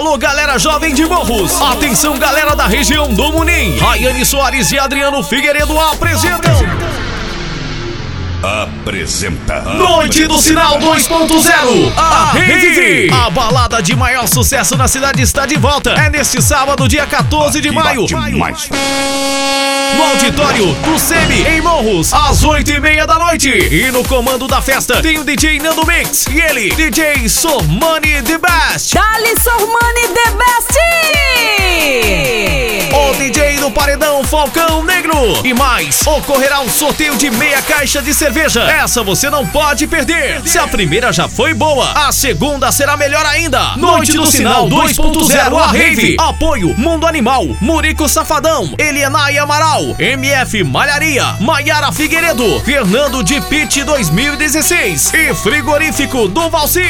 Alô, galera jovem de Morros. Atenção, galera da região do Munim. Rayane Soares e Adriano Figueiredo apresentam. Apresenta. Noite do Sinal 2.0. A Rede. A balada de maior sucesso na cidade está de volta. É neste sábado, dia 14 de maio. Demais. No auditório do SEMI, em Morros, às 8 e meia da noite. E no comando da festa tem o DJ Nando Mix e ele, DJ Sormani The Best. Dali Sormani The Best! Paredão Falcão Negro. E mais, ocorrerá um sorteio de meia caixa de cerveja. Essa você não pode perder. Se a primeira já foi boa, a segunda será melhor ainda. Noite do Sinal 2.0 a Rave. Apoio Mundo Animal, Murico Safadão, Elianai Amaral, MF Malharia, Maiara Figueiredo, Fernando de Pitt 2016 e Frigorífico do Valci.